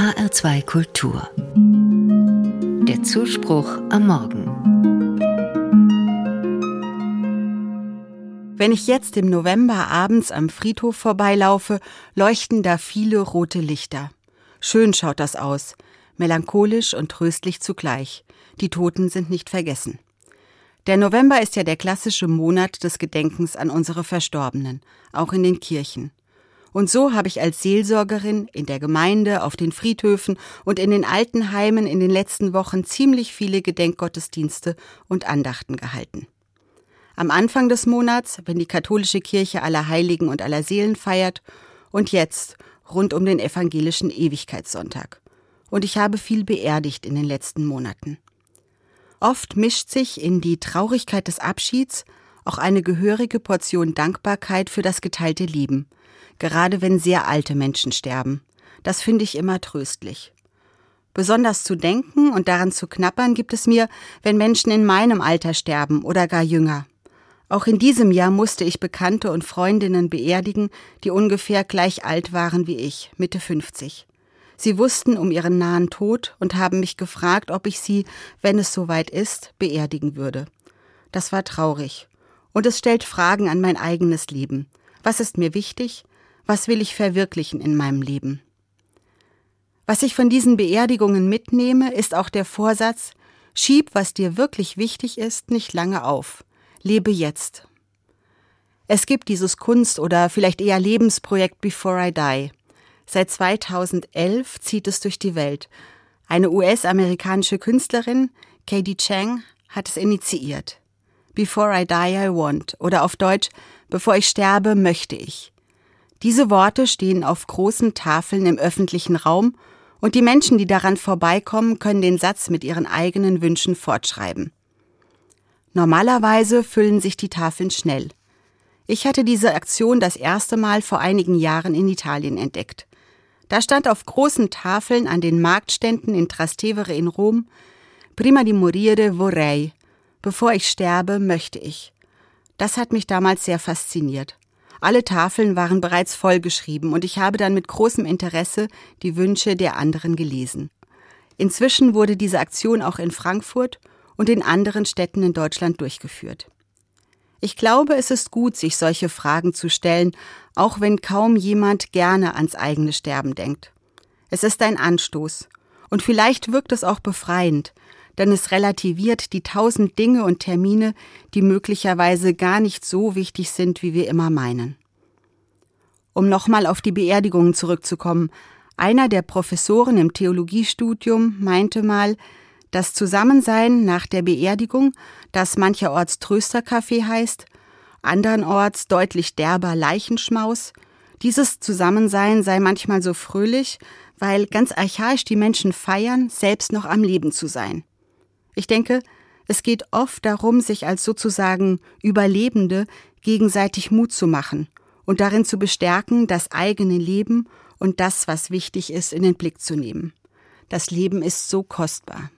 HR2 Kultur. Der Zuspruch am Morgen. Wenn ich jetzt im November abends am Friedhof vorbeilaufe, leuchten da viele rote Lichter. Schön schaut das aus, melancholisch und tröstlich zugleich. Die Toten sind nicht vergessen. Der November ist ja der klassische Monat des Gedenkens an unsere Verstorbenen, auch in den Kirchen. Und so habe ich als Seelsorgerin in der Gemeinde, auf den Friedhöfen und in den Altenheimen in den letzten Wochen ziemlich viele Gedenkgottesdienste und Andachten gehalten. Am Anfang des Monats, wenn die katholische Kirche aller Heiligen und aller Seelen feiert, und jetzt rund um den evangelischen Ewigkeitssonntag. Und ich habe viel beerdigt in den letzten Monaten. Oft mischt sich in die Traurigkeit des Abschieds auch eine gehörige Portion Dankbarkeit für das geteilte Leben, gerade wenn sehr alte Menschen sterben. Das finde ich immer tröstlich. Besonders zu denken und daran zu knappern gibt es mir, wenn Menschen in meinem Alter sterben oder gar jünger. Auch in diesem Jahr musste ich Bekannte und Freundinnen beerdigen, die ungefähr gleich alt waren wie ich, Mitte 50. Sie wussten um ihren nahen Tod und haben mich gefragt, ob ich sie, wenn es soweit ist, beerdigen würde. Das war traurig. Und es stellt Fragen an mein eigenes Leben. Was ist mir wichtig? Was will ich verwirklichen in meinem Leben? Was ich von diesen Beerdigungen mitnehme, ist auch der Vorsatz, schieb, was dir wirklich wichtig ist, nicht lange auf. Lebe jetzt. Es gibt dieses Kunst- oder vielleicht eher Lebensprojekt Before I Die. Seit 2011 zieht es durch die Welt. Eine US-amerikanische Künstlerin, Katie Chang, hat es initiiert. Before I die, I want. Oder auf Deutsch, bevor ich sterbe, möchte ich. Diese Worte stehen auf großen Tafeln im öffentlichen Raum und die Menschen, die daran vorbeikommen, können den Satz mit ihren eigenen Wünschen fortschreiben. Normalerweise füllen sich die Tafeln schnell. Ich hatte diese Aktion das erste Mal vor einigen Jahren in Italien entdeckt. Da stand auf großen Tafeln an den Marktständen in Trastevere in Rom Prima di morire vorrei. Bevor ich sterbe, möchte ich. Das hat mich damals sehr fasziniert. Alle Tafeln waren bereits vollgeschrieben und ich habe dann mit großem Interesse die Wünsche der anderen gelesen. Inzwischen wurde diese Aktion auch in Frankfurt und in anderen Städten in Deutschland durchgeführt. Ich glaube, es ist gut, sich solche Fragen zu stellen, auch wenn kaum jemand gerne ans eigene Sterben denkt. Es ist ein Anstoß. Und vielleicht wirkt es auch befreiend, denn es relativiert die tausend Dinge und Termine, die möglicherweise gar nicht so wichtig sind, wie wir immer meinen. Um nochmal auf die Beerdigungen zurückzukommen, einer der Professoren im Theologiestudium meinte mal, das Zusammensein nach der Beerdigung, das mancherorts Trösterkaffee heißt, andernorts deutlich derber Leichenschmaus, dieses Zusammensein sei manchmal so fröhlich, weil ganz archaisch die Menschen feiern, selbst noch am Leben zu sein. Ich denke, es geht oft darum, sich als sozusagen Überlebende gegenseitig Mut zu machen und darin zu bestärken, das eigene Leben und das, was wichtig ist, in den Blick zu nehmen. Das Leben ist so kostbar.